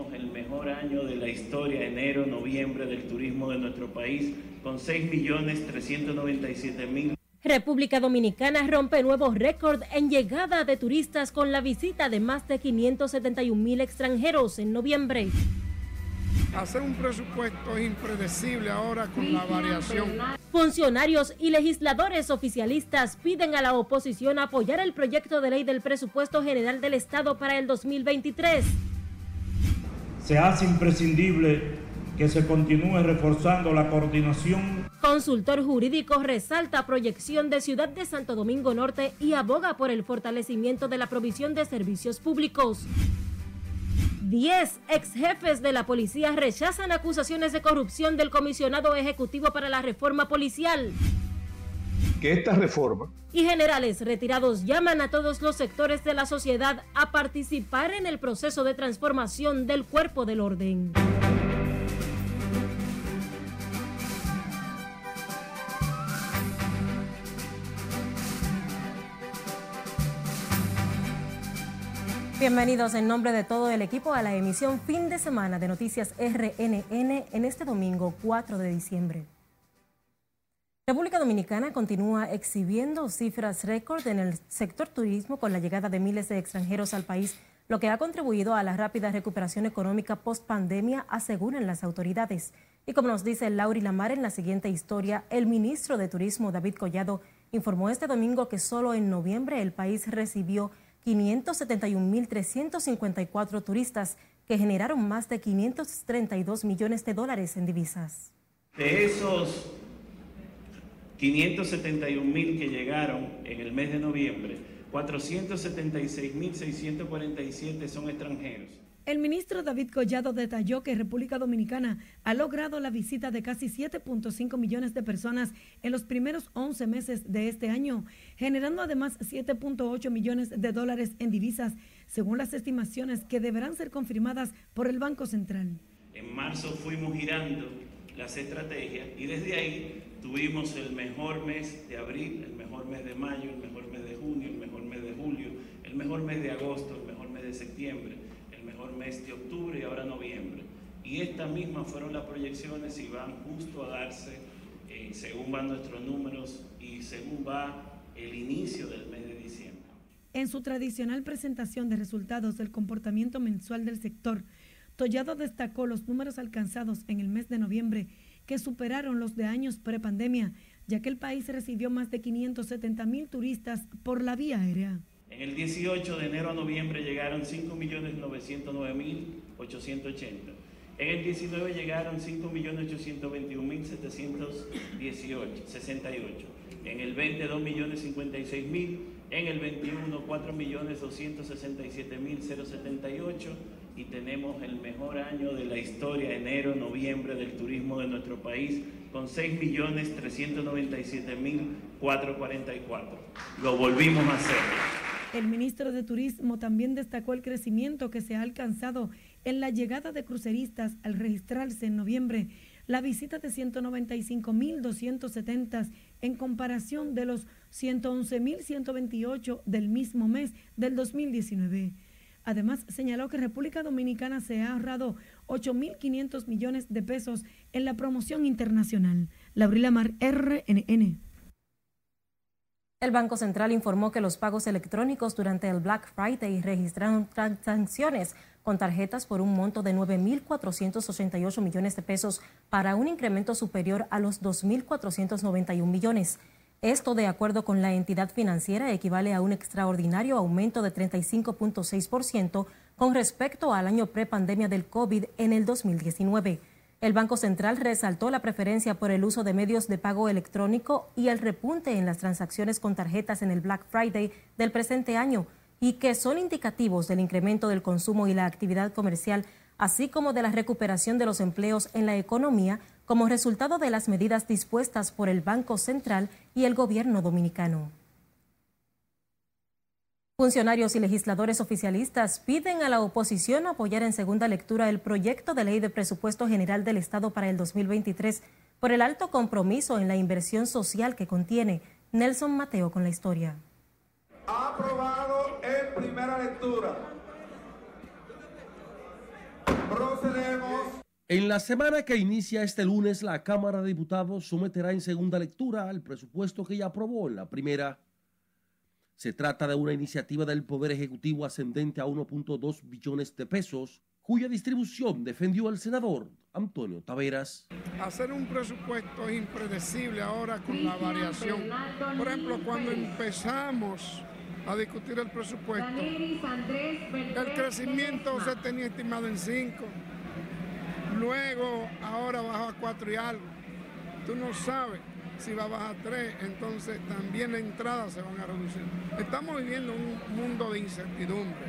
tenemos el mejor año de la historia, enero, noviembre del turismo de nuestro país, con 6.397.000. República Dominicana rompe nuevos récord en llegada de turistas con la visita de más de 571 mil extranjeros en noviembre. Hacer un presupuesto es impredecible ahora con la variación. Funcionarios y legisladores oficialistas piden a la oposición apoyar el proyecto de ley del presupuesto general del Estado para el 2023. Se hace imprescindible que se continúe reforzando la coordinación. Consultor jurídico resalta proyección de Ciudad de Santo Domingo Norte y aboga por el fortalecimiento de la provisión de servicios públicos. Diez ex jefes de la policía rechazan acusaciones de corrupción del comisionado ejecutivo para la reforma policial. Que esta reforma y generales retirados llaman a todos los sectores de la sociedad a participar en el proceso de transformación del cuerpo del orden. Bienvenidos en nombre de todo el equipo a la emisión fin de semana de Noticias RNN en este domingo 4 de diciembre. República Dominicana continúa exhibiendo cifras récord en el sector turismo con la llegada de miles de extranjeros al país, lo que ha contribuido a la rápida recuperación económica post pandemia, aseguran las autoridades. Y como nos dice Lauri Lamar en la siguiente historia, el ministro de Turismo David Collado informó este domingo que solo en noviembre el país recibió 571.354 turistas que generaron más de 532 millones de dólares en divisas. De esos 571.000 que llegaron en el mes de noviembre, 476.647 son extranjeros. El ministro David Collado detalló que República Dominicana ha logrado la visita de casi 7.5 millones de personas en los primeros 11 meses de este año, generando además 7.8 millones de dólares en divisas, según las estimaciones que deberán ser confirmadas por el Banco Central. En marzo fuimos girando las estrategias y desde ahí tuvimos el mejor mes de abril, el mejor mes de mayo, el mejor mes de junio, el mejor mes de julio, el mejor mes de agosto, el mejor mes de septiembre mes de octubre y ahora noviembre. Y estas mismas fueron las proyecciones y van justo a darse eh, según van nuestros números y según va el inicio del mes de diciembre. En su tradicional presentación de resultados del comportamiento mensual del sector, Tollado destacó los números alcanzados en el mes de noviembre que superaron los de años prepandemia, ya que el país recibió más de 570 mil turistas por la vía aérea. En el 18 de enero a noviembre llegaron 5.909.880. En el 19 llegaron 5.821.768. En el 20, 2.056.000. En el 21, 4.267.078. Y tenemos el mejor año de la historia, enero, noviembre, del turismo de nuestro país, con 6.397.444. Lo volvimos a hacer. El ministro de Turismo también destacó el crecimiento que se ha alcanzado en la llegada de cruceristas al registrarse en noviembre la visita de 195.270 en comparación de los 111.128 del mismo mes del 2019. Además, señaló que República Dominicana se ha ahorrado 8.500 millones de pesos en la promoción internacional. Laurila Mar, RNN. El Banco Central informó que los pagos electrónicos durante el Black Friday registraron transacciones con tarjetas por un monto de 9.488 millones de pesos para un incremento superior a los 2.491 millones. Esto, de acuerdo con la entidad financiera, equivale a un extraordinario aumento de 35.6% con respecto al año prepandemia del COVID en el 2019. El Banco Central resaltó la preferencia por el uso de medios de pago electrónico y el repunte en las transacciones con tarjetas en el Black Friday del presente año y que son indicativos del incremento del consumo y la actividad comercial, así como de la recuperación de los empleos en la economía como resultado de las medidas dispuestas por el Banco Central y el gobierno dominicano. Funcionarios y legisladores oficialistas piden a la oposición apoyar en segunda lectura el proyecto de ley de presupuesto general del Estado para el 2023 por el alto compromiso en la inversión social que contiene. Nelson Mateo con la historia. Aprobado en primera lectura. procedemos. En la semana que inicia este lunes, la Cámara de Diputados someterá en segunda lectura el presupuesto que ya aprobó en la primera. Se trata de una iniciativa del Poder Ejecutivo ascendente a 1.2 billones de pesos, cuya distribución defendió el senador Antonio Taveras. Hacer un presupuesto es impredecible ahora con la variación. Por ejemplo, cuando empezamos a discutir el presupuesto, el crecimiento se tenía estimado en 5 Luego, ahora bajó a cuatro y algo. Tú no sabes si va a bajar a tres, entonces también las entradas se van a reducir. Estamos viviendo un mundo de incertidumbre,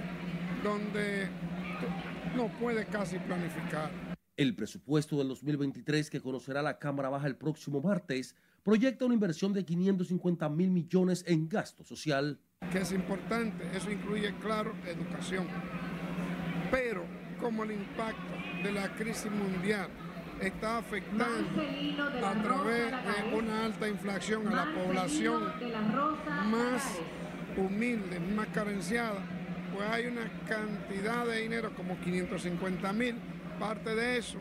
donde no puedes casi planificar. El presupuesto del 2023 que conocerá la Cámara Baja el próximo martes proyecta una inversión de 550 mil millones en gasto social. Que es importante, eso incluye, claro, educación. Pero como el impacto de la crisis mundial está afectando a través de una alta inflación a la población más humilde, más carenciada, pues hay una cantidad de dinero como 550 mil, parte de eso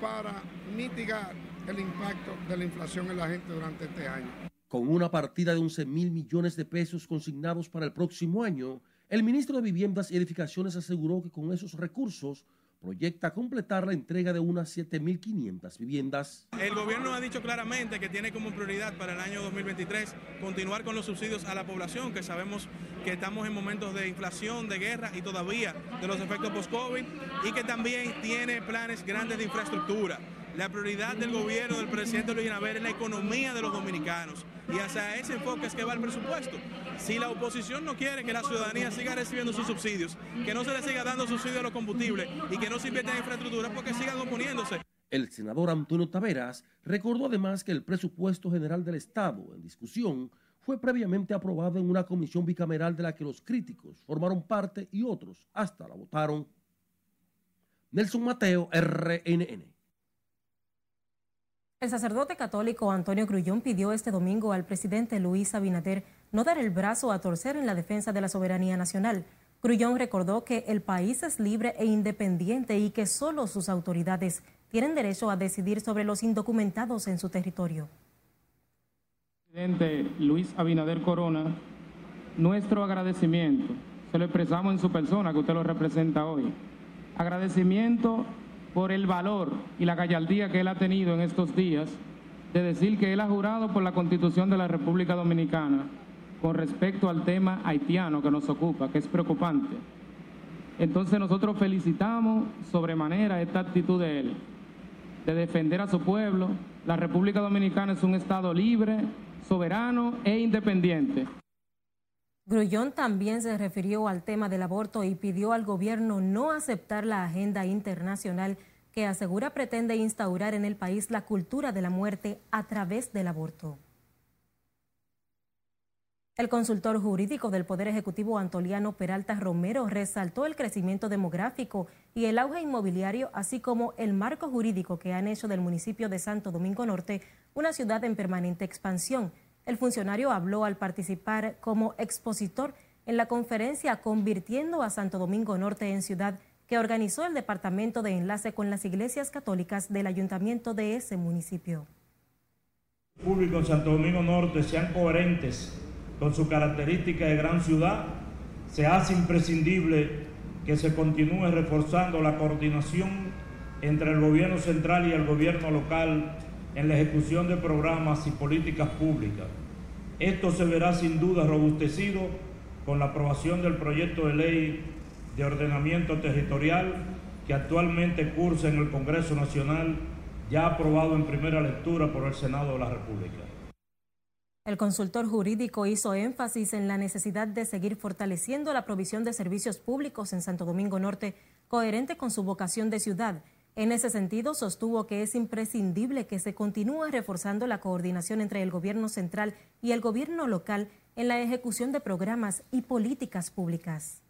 para mitigar el impacto de la inflación en la gente durante este año. Con una partida de 11 mil millones de pesos consignados para el próximo año, el ministro de Viviendas y Edificaciones aseguró que con esos recursos proyecta completar la entrega de unas 7.500 viviendas. El gobierno ha dicho claramente que tiene como prioridad para el año 2023 continuar con los subsidios a la población, que sabemos que estamos en momentos de inflación, de guerra y todavía de los efectos post-COVID, y que también tiene planes grandes de infraestructura. La prioridad del gobierno del presidente Luis Abinader es la economía de los dominicanos y hacia ese enfoque es que va el presupuesto. Si la oposición no quiere que la ciudadanía siga recibiendo sus subsidios, que no se le siga dando subsidios a los combustibles y que no se invierta en infraestructura, porque sigan oponiéndose. El senador Antonio Taveras recordó además que el presupuesto general del Estado en discusión fue previamente aprobado en una comisión bicameral de la que los críticos formaron parte y otros hasta la votaron. Nelson Mateo, RNN. El sacerdote católico Antonio Grullón pidió este domingo al presidente Luis Abinader no dar el brazo a torcer en la defensa de la soberanía nacional. Grullón recordó que el país es libre e independiente y que solo sus autoridades tienen derecho a decidir sobre los indocumentados en su territorio. Presidente Luis Abinader Corona, nuestro agradecimiento se lo expresamos en su persona que usted lo representa hoy. Agradecimiento por el valor y la gallardía que él ha tenido en estos días de decir que él ha jurado por la Constitución de la República Dominicana con respecto al tema haitiano que nos ocupa, que es preocupante. Entonces nosotros felicitamos sobremanera esta actitud de él, de defender a su pueblo. La República Dominicana es un Estado libre, soberano e independiente. Grullón también se refirió al tema del aborto y pidió al gobierno no aceptar la agenda internacional que asegura pretende instaurar en el país la cultura de la muerte a través del aborto. El consultor jurídico del Poder Ejecutivo Antoliano Peralta Romero resaltó el crecimiento demográfico y el auge inmobiliario, así como el marco jurídico que han hecho del municipio de Santo Domingo Norte una ciudad en permanente expansión el funcionario habló al participar como expositor en la conferencia Convirtiendo a Santo Domingo Norte en Ciudad que organizó el Departamento de Enlace con las Iglesias Católicas del Ayuntamiento de ese municipio. Público en Santo Domingo Norte sean coherentes con su característica de gran ciudad, se hace imprescindible que se continúe reforzando la coordinación entre el gobierno central y el gobierno local en la ejecución de programas y políticas públicas. Esto se verá sin duda robustecido con la aprobación del proyecto de ley de ordenamiento territorial que actualmente cursa en el Congreso Nacional, ya aprobado en primera lectura por el Senado de la República. El consultor jurídico hizo énfasis en la necesidad de seguir fortaleciendo la provisión de servicios públicos en Santo Domingo Norte, coherente con su vocación de ciudad en ese sentido, sostuvo que es imprescindible que se continúe reforzando la coordinación entre el gobierno central y el gobierno local en la ejecución de programas y políticas públicas.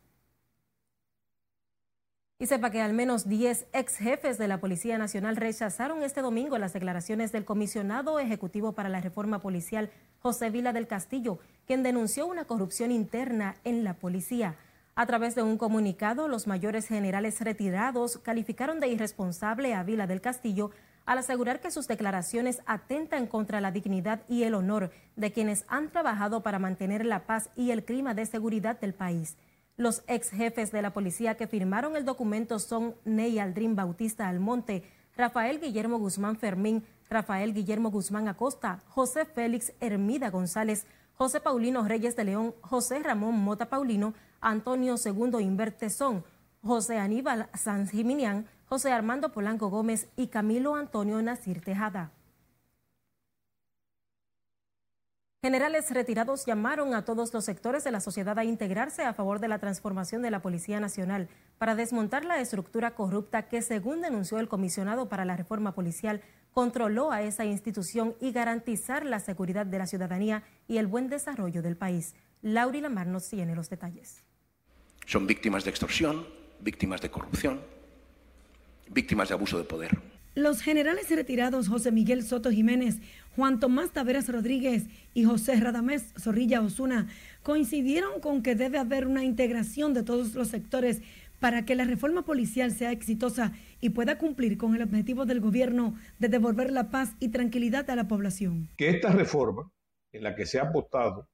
Y sepa que al menos 10 ex jefes de la Policía Nacional rechazaron este domingo las declaraciones del comisionado ejecutivo para la reforma policial, José Vila del Castillo, quien denunció una corrupción interna en la policía. A través de un comunicado, los mayores generales retirados calificaron de irresponsable a Vila del Castillo al asegurar que sus declaraciones atentan contra la dignidad y el honor de quienes han trabajado para mantener la paz y el clima de seguridad del país. Los ex jefes de la policía que firmaron el documento son Ney Aldrin Bautista Almonte, Rafael Guillermo Guzmán Fermín, Rafael Guillermo Guzmán Acosta, José Félix Hermida González, José Paulino Reyes de León, José Ramón Mota Paulino, Antonio Segundo Invertezón, José Aníbal Sanz Jiminián, José Armando Polanco Gómez y Camilo Antonio Nacir Tejada. Generales retirados llamaron a todos los sectores de la sociedad a integrarse a favor de la transformación de la Policía Nacional para desmontar la estructura corrupta que, según denunció el comisionado para la reforma policial, controló a esa institución y garantizar la seguridad de la ciudadanía y el buen desarrollo del país. Lauri Lamar nos tiene los detalles. Son víctimas de extorsión, víctimas de corrupción, víctimas de abuso de poder. Los generales retirados José Miguel Soto Jiménez, Juan Tomás Taveras Rodríguez y José Radamés Zorrilla Osuna coincidieron con que debe haber una integración de todos los sectores para que la reforma policial sea exitosa y pueda cumplir con el objetivo del gobierno de devolver la paz y tranquilidad a la población. Que esta reforma, en la que se ha apostado,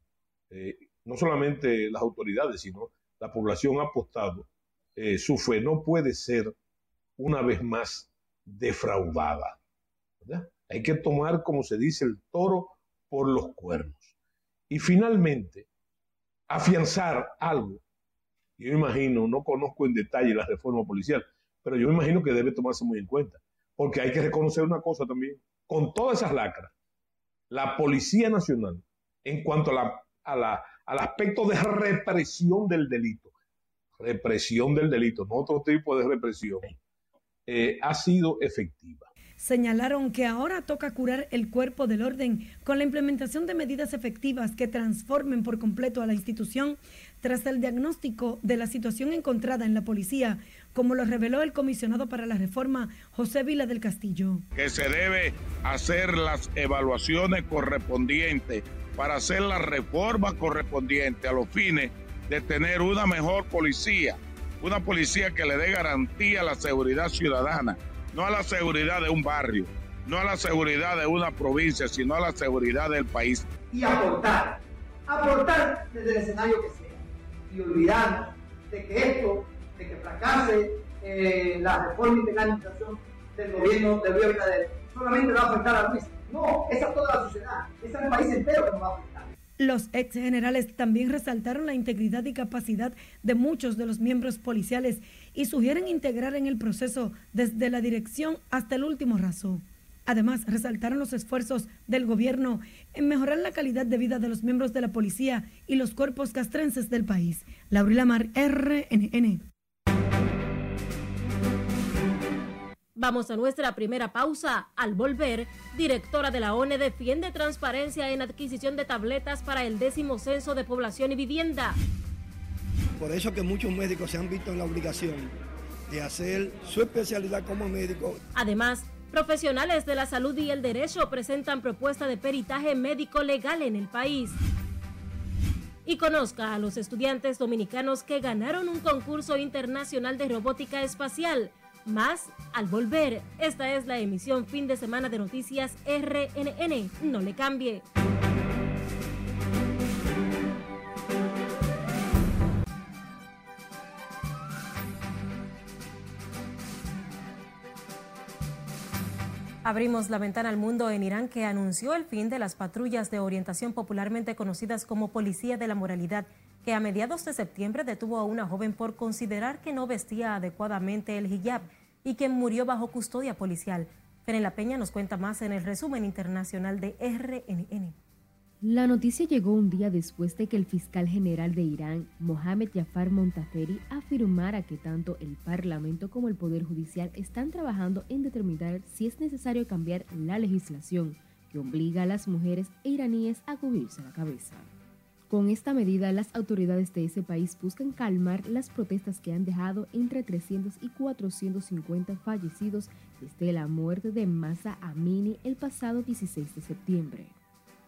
eh, no solamente las autoridades, sino la población ha apostado, eh, su fe no puede ser una vez más defraudada. Hay que tomar, como se dice, el toro por los cuernos. Y finalmente, afianzar algo. Yo imagino, no conozco en detalle la reforma policial, pero yo imagino que debe tomarse muy en cuenta. Porque hay que reconocer una cosa también. Con todas esas lacras, la Policía Nacional, en cuanto a la, al aspecto de represión del delito, represión del delito, no otro tipo de represión, eh, ha sido efectiva. Señalaron que ahora toca curar el cuerpo del orden con la implementación de medidas efectivas que transformen por completo a la institución tras el diagnóstico de la situación encontrada en la policía, como lo reveló el comisionado para la reforma José Vila del Castillo. Que se debe hacer las evaluaciones correspondientes para hacer la reforma correspondiente a los fines de tener una mejor policía, una policía que le dé garantía a la seguridad ciudadana, no a la seguridad de un barrio, no a la seguridad de una provincia, sino a la seguridad del país. Y aportar, aportar desde el escenario que sea, y olvidarnos de que esto, de que fracase eh, la reforma y penalización del gobierno de Luis solamente va a afectar a Luis. No, es a toda la sociedad, es al país entero que nos va a afectar. Los ex generales también resaltaron la integridad y capacidad de muchos de los miembros policiales y sugieren integrar en el proceso desde la dirección hasta el último raso. Además, resaltaron los esfuerzos del gobierno en mejorar la calidad de vida de los miembros de la policía y los cuerpos castrenses del país. Laurila Mar, RNN. Vamos a nuestra primera pausa. Al volver, directora de la ONE defiende transparencia en adquisición de tabletas para el décimo censo de población y vivienda. Por eso que muchos médicos se han visto en la obligación de hacer su especialidad como médico. Además, profesionales de la salud y el derecho presentan propuesta de peritaje médico legal en el país. Y conozca a los estudiantes dominicanos que ganaron un concurso internacional de robótica espacial más al volver. Esta es la emisión fin de semana de noticias RNN. No le cambie. Abrimos la ventana al mundo en Irán que anunció el fin de las patrullas de orientación popularmente conocidas como Policía de la Moralidad que a mediados de septiembre detuvo a una joven por considerar que no vestía adecuadamente el hijab y quien murió bajo custodia policial. La Peña nos cuenta más en el resumen internacional de RNN. La noticia llegó un día después de que el fiscal general de Irán, Mohamed Jafar Montaferi, afirmara que tanto el Parlamento como el Poder Judicial están trabajando en determinar si es necesario cambiar la legislación que obliga a las mujeres iraníes a cubrirse la cabeza. Con esta medida, las autoridades de ese país buscan calmar las protestas que han dejado entre 300 y 450 fallecidos desde la muerte de Masa Amini el pasado 16 de septiembre.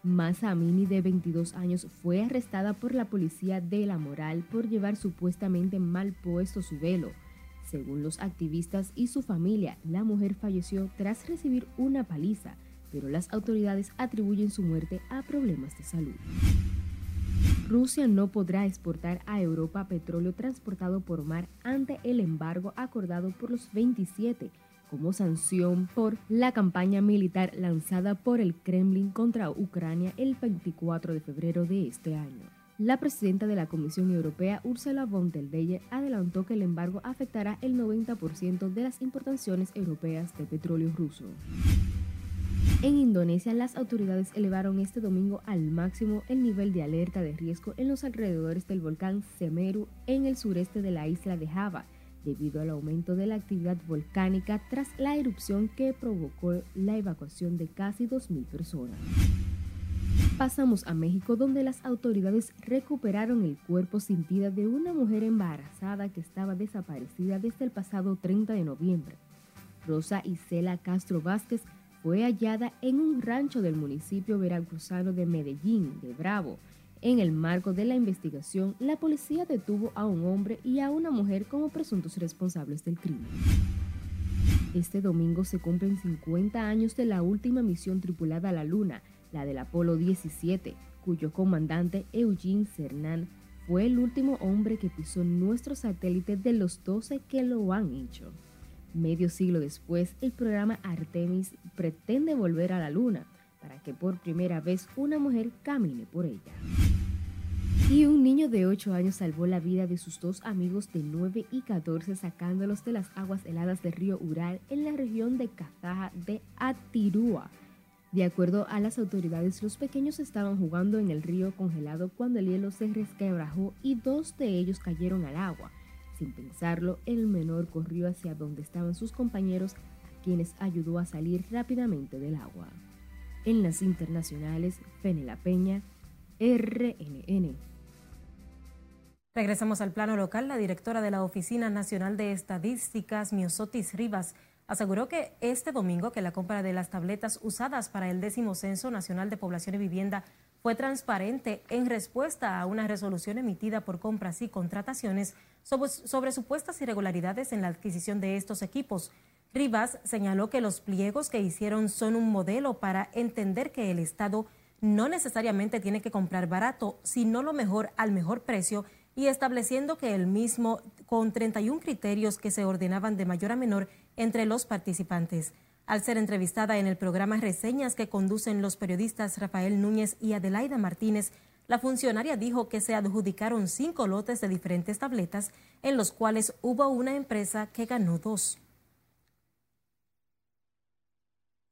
Masa Amini, de 22 años, fue arrestada por la policía de la moral por llevar supuestamente mal puesto su velo. Según los activistas y su familia, la mujer falleció tras recibir una paliza, pero las autoridades atribuyen su muerte a problemas de salud. Rusia no podrá exportar a Europa petróleo transportado por mar ante el embargo acordado por los 27 como sanción por la campaña militar lanzada por el Kremlin contra Ucrania el 24 de febrero de este año. La presidenta de la Comisión Europea, Ursula von der Leyen, adelantó que el embargo afectará el 90% de las importaciones europeas de petróleo ruso. En Indonesia, las autoridades elevaron este domingo al máximo el nivel de alerta de riesgo en los alrededores del volcán Semeru en el sureste de la isla de Java, debido al aumento de la actividad volcánica tras la erupción que provocó la evacuación de casi 2.000 personas. Pasamos a México, donde las autoridades recuperaron el cuerpo sin vida de una mujer embarazada que estaba desaparecida desde el pasado 30 de noviembre. Rosa Isela Castro Vázquez fue hallada en un rancho del municipio veracruzano de Medellín, de Bravo, en el marco de la investigación, la policía detuvo a un hombre y a una mujer como presuntos responsables del crimen. Este domingo se cumplen 50 años de la última misión tripulada a la Luna, la del Apolo 17, cuyo comandante Eugene Cernan fue el último hombre que pisó nuestro satélite de los 12 que lo han hecho. Medio siglo después, el programa Artemis pretende volver a la Luna, para que por primera vez una mujer camine por ella. Y un niño de 8 años salvó la vida de sus dos amigos de 9 y 14 sacándolos de las aguas heladas del río Ural en la región de Cazaja de Atirúa. De acuerdo a las autoridades, los pequeños estaban jugando en el río congelado cuando el hielo se resquebrajó y dos de ellos cayeron al agua. Sin pensarlo, el menor corrió hacia donde estaban sus compañeros, a quienes ayudó a salir rápidamente del agua. En las internacionales, Fenela Peña, RNN. Regresamos al plano local. La directora de la Oficina Nacional de Estadísticas, Miosotis Rivas, aseguró que este domingo que la compra de las tabletas usadas para el décimo Censo Nacional de Población y Vivienda fue transparente en respuesta a una resolución emitida por compras y contrataciones sobre, sobre supuestas irregularidades en la adquisición de estos equipos. Rivas señaló que los pliegos que hicieron son un modelo para entender que el Estado no necesariamente tiene que comprar barato, sino lo mejor al mejor precio y estableciendo que el mismo con 31 criterios que se ordenaban de mayor a menor entre los participantes. Al ser entrevistada en el programa Reseñas que conducen los periodistas Rafael Núñez y Adelaida Martínez, la funcionaria dijo que se adjudicaron cinco lotes de diferentes tabletas, en los cuales hubo una empresa que ganó dos.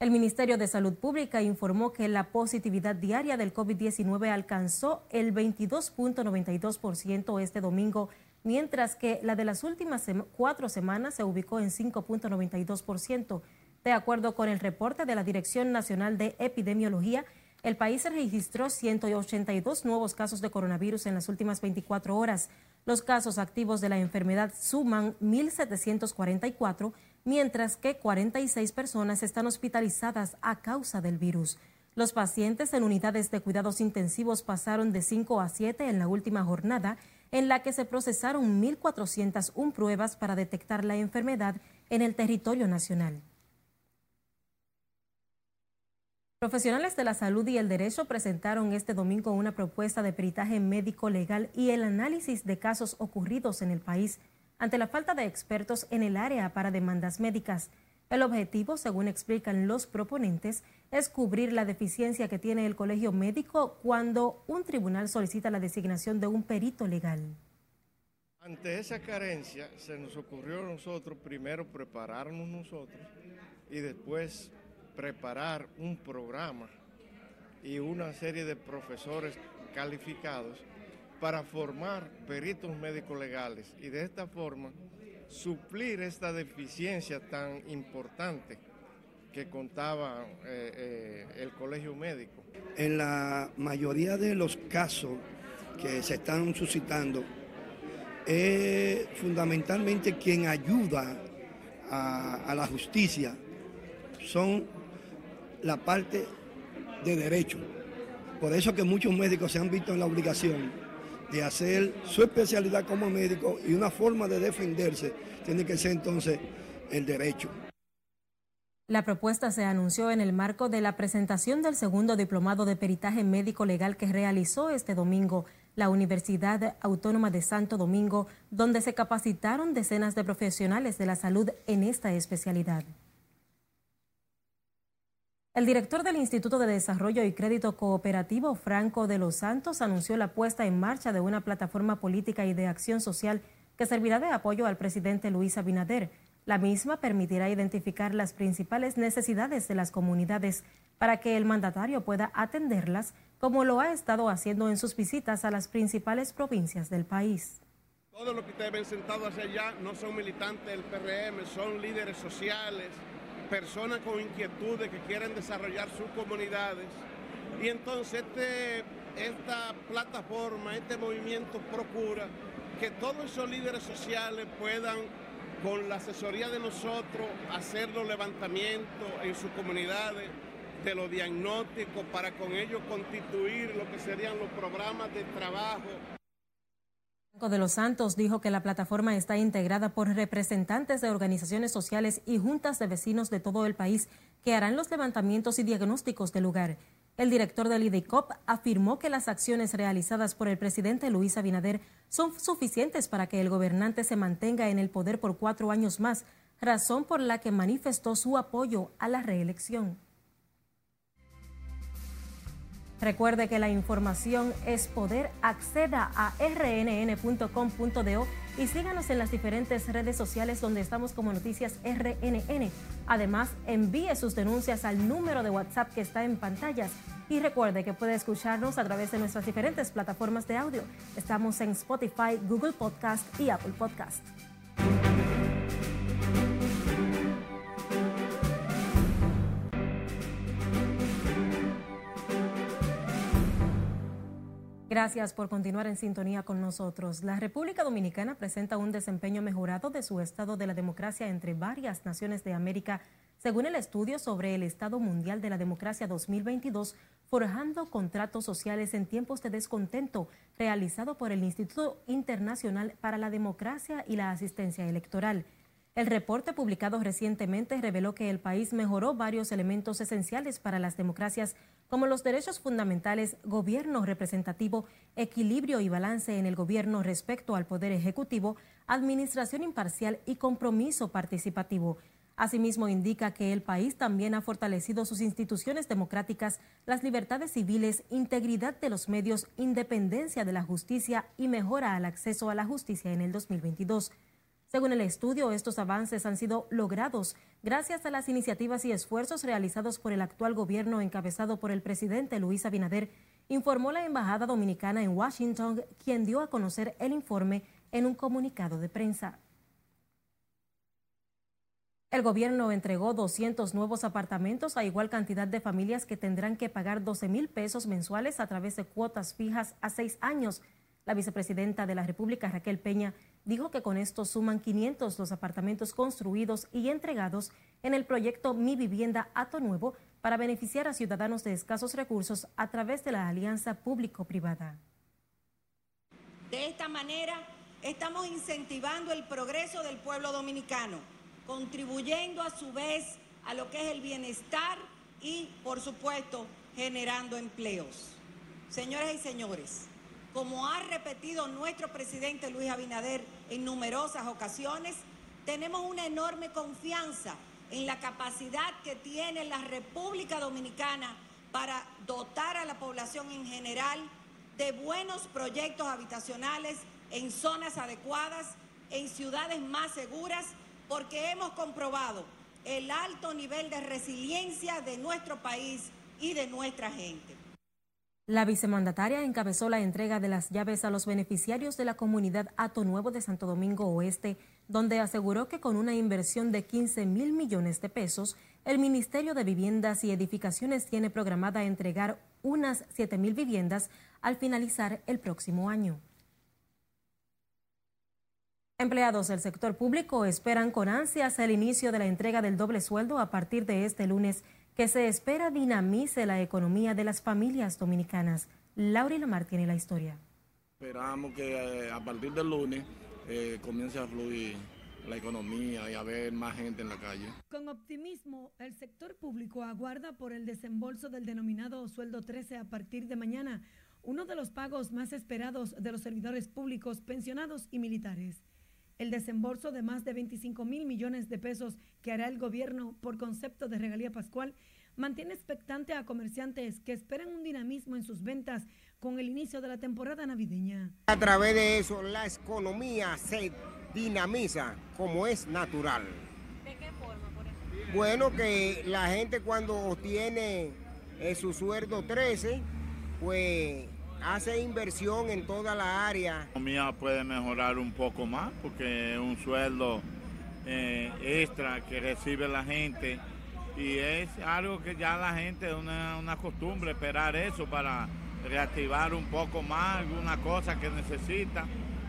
El Ministerio de Salud Pública informó que la positividad diaria del COVID-19 alcanzó el 22.92% este domingo, mientras que la de las últimas cuatro semanas se ubicó en 5.92%. De acuerdo con el reporte de la Dirección Nacional de Epidemiología, el país registró 182 nuevos casos de coronavirus en las últimas 24 horas. Los casos activos de la enfermedad suman 1.744 mientras que 46 personas están hospitalizadas a causa del virus. Los pacientes en unidades de cuidados intensivos pasaron de 5 a 7 en la última jornada, en la que se procesaron 1.401 pruebas para detectar la enfermedad en el territorio nacional. Profesionales de la salud y el derecho presentaron este domingo una propuesta de peritaje médico legal y el análisis de casos ocurridos en el país ante la falta de expertos en el área para demandas médicas. El objetivo, según explican los proponentes, es cubrir la deficiencia que tiene el colegio médico cuando un tribunal solicita la designación de un perito legal. Ante esa carencia se nos ocurrió a nosotros primero prepararnos nosotros y después preparar un programa y una serie de profesores calificados para formar peritos médicos legales y de esta forma suplir esta deficiencia tan importante que contaba eh, eh, el colegio médico. En la mayoría de los casos que se están suscitando, es fundamentalmente quien ayuda a, a la justicia son la parte de derecho Por eso que muchos médicos se han visto en la obligación de hacer su especialidad como médico y una forma de defenderse tiene que ser entonces el derecho. La propuesta se anunció en el marco de la presentación del segundo diplomado de peritaje médico legal que realizó este domingo la Universidad Autónoma de Santo Domingo, donde se capacitaron decenas de profesionales de la salud en esta especialidad. El director del Instituto de Desarrollo y Crédito Cooperativo, Franco de los Santos, anunció la puesta en marcha de una plataforma política y de acción social que servirá de apoyo al presidente Luis Abinader la misma permitirá identificar las principales necesidades de las comunidades para que el mandatario pueda atenderlas como lo ha estado haciendo en sus visitas a las principales provincias del país. Todos los que ustedes ven sentados hacia allá no son militantes del PRM, son líderes sociales, personas con inquietudes que quieren desarrollar sus comunidades. Y entonces este, esta plataforma, este movimiento procura que todos esos líderes sociales puedan con la asesoría de nosotros, hacer los levantamientos en sus comunidades de los diagnósticos para con ellos constituir lo que serían los programas de trabajo. De los Santos dijo que la plataforma está integrada por representantes de organizaciones sociales y juntas de vecinos de todo el país que harán los levantamientos y diagnósticos del lugar. El director del IDICOP afirmó que las acciones realizadas por el presidente Luis Abinader son suficientes para que el gobernante se mantenga en el poder por cuatro años más, razón por la que manifestó su apoyo a la reelección. Recuerde que la información es poder. Acceda a rnn.com.do y síganos en las diferentes redes sociales donde estamos como Noticias RNN. Además, envíe sus denuncias al número de WhatsApp que está en pantallas. Y recuerde que puede escucharnos a través de nuestras diferentes plataformas de audio. Estamos en Spotify, Google Podcast y Apple Podcast. Gracias por continuar en sintonía con nosotros. La República Dominicana presenta un desempeño mejorado de su estado de la democracia entre varias naciones de América, según el estudio sobre el Estado Mundial de la Democracia 2022, forjando contratos sociales en tiempos de descontento, realizado por el Instituto Internacional para la Democracia y la Asistencia Electoral. El reporte publicado recientemente reveló que el país mejoró varios elementos esenciales para las democracias, como los derechos fundamentales, gobierno representativo, equilibrio y balance en el gobierno respecto al poder ejecutivo, administración imparcial y compromiso participativo. Asimismo, indica que el país también ha fortalecido sus instituciones democráticas, las libertades civiles, integridad de los medios, independencia de la justicia y mejora al acceso a la justicia en el 2022. Según el estudio, estos avances han sido logrados gracias a las iniciativas y esfuerzos realizados por el actual gobierno encabezado por el presidente Luis Abinader, informó la Embajada Dominicana en Washington, quien dio a conocer el informe en un comunicado de prensa. El gobierno entregó 200 nuevos apartamentos a igual cantidad de familias que tendrán que pagar 12 mil pesos mensuales a través de cuotas fijas a seis años. La vicepresidenta de la República, Raquel Peña, dijo que con esto suman 500 los apartamentos construidos y entregados en el proyecto Mi Vivienda Ato Nuevo para beneficiar a ciudadanos de escasos recursos a través de la alianza público-privada. De esta manera, estamos incentivando el progreso del pueblo dominicano, contribuyendo a su vez a lo que es el bienestar y, por supuesto, generando empleos. Señoras y señores, como ha repetido nuestro presidente Luis Abinader en numerosas ocasiones, tenemos una enorme confianza en la capacidad que tiene la República Dominicana para dotar a la población en general de buenos proyectos habitacionales en zonas adecuadas, en ciudades más seguras, porque hemos comprobado el alto nivel de resiliencia de nuestro país y de nuestra gente. La vicemandataria encabezó la entrega de las llaves a los beneficiarios de la comunidad Ato Nuevo de Santo Domingo Oeste, donde aseguró que con una inversión de 15 mil millones de pesos, el Ministerio de Viviendas y Edificaciones tiene programada entregar unas 7 mil viviendas al finalizar el próximo año. Empleados del sector público esperan con ansias el inicio de la entrega del doble sueldo a partir de este lunes que se espera dinamice la economía de las familias dominicanas. Laura Lamar tiene la historia. Esperamos que eh, a partir del lunes eh, comience a fluir la economía y a ver más gente en la calle. Con optimismo, el sector público aguarda por el desembolso del denominado sueldo 13 a partir de mañana, uno de los pagos más esperados de los servidores públicos, pensionados y militares. El desembolso de más de 25 mil millones de pesos que hará el gobierno por concepto de regalía pascual mantiene expectante a comerciantes que esperan un dinamismo en sus ventas con el inicio de la temporada navideña. A través de eso, la economía se dinamiza como es natural. ¿De qué forma, por ejemplo? Bueno, que la gente cuando obtiene eh, su sueldo 13, pues hace inversión en toda la área. La economía puede mejorar un poco más porque es un sueldo eh, extra que recibe la gente y es algo que ya la gente, es una, una costumbre esperar eso para reactivar un poco más alguna cosa que necesita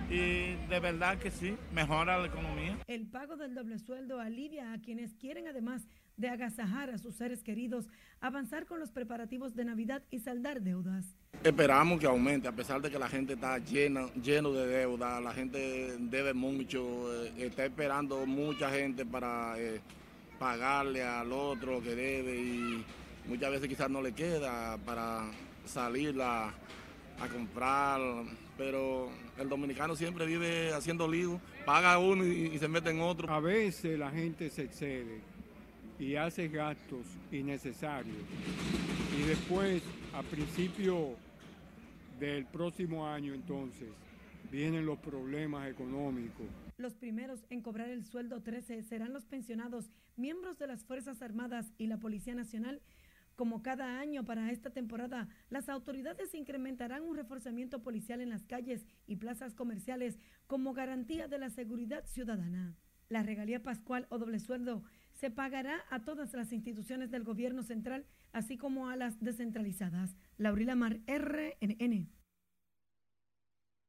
y de verdad que sí, mejora la economía. El pago del doble sueldo alivia a quienes quieren además de agasajar a sus seres queridos, avanzar con los preparativos de Navidad y saldar deudas. Esperamos que aumente, a pesar de que la gente está llena, lleno de deuda, la gente debe mucho, eh, está esperando mucha gente para eh, pagarle al otro lo que debe y muchas veces quizás no le queda para salir a, a comprar, pero el dominicano siempre vive haciendo lío, paga uno y, y se mete en otro. A veces la gente se excede y hace gastos innecesarios. Y después, a principio del próximo año, entonces, vienen los problemas económicos. Los primeros en cobrar el sueldo 13 serán los pensionados, miembros de las Fuerzas Armadas y la Policía Nacional. Como cada año para esta temporada, las autoridades incrementarán un reforzamiento policial en las calles y plazas comerciales como garantía de la seguridad ciudadana. La regalía pascual o doble sueldo se pagará a todas las instituciones del gobierno central, así como a las descentralizadas. Laurila Mar, RNN.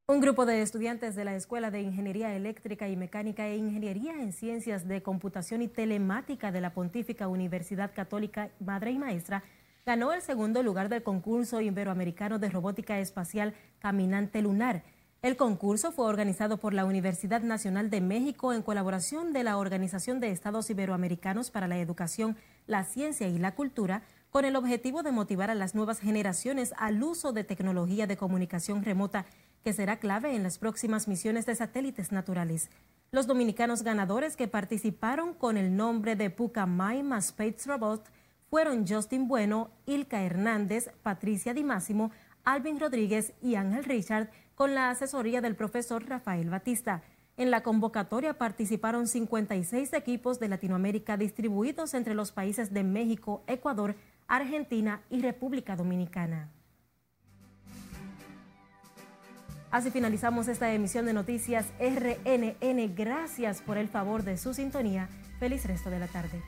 Un grupo de estudiantes de la Escuela de Ingeniería Eléctrica y Mecánica e Ingeniería en Ciencias de Computación y Telemática de la Pontífica Universidad Católica Madre y Maestra ganó el segundo lugar del concurso iberoamericano de robótica espacial Caminante Lunar el concurso fue organizado por la Universidad Nacional de México en colaboración de la Organización de Estados Iberoamericanos para la Educación, la Ciencia y la Cultura, con el objetivo de motivar a las nuevas generaciones al uso de tecnología de comunicación remota, que será clave en las próximas misiones de satélites naturales. Los dominicanos ganadores que participaron con el nombre de Pucamaima Space Robot fueron Justin Bueno, Ilka Hernández, Patricia Di Máximo, Alvin Rodríguez y Ángel Richard, con la asesoría del profesor Rafael Batista. En la convocatoria participaron 56 equipos de Latinoamérica distribuidos entre los países de México, Ecuador, Argentina y República Dominicana. Así finalizamos esta emisión de Noticias RNN. Gracias por el favor de su sintonía. Feliz resto de la tarde.